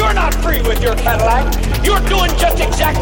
Owing your soul to the company store. You're doing just you're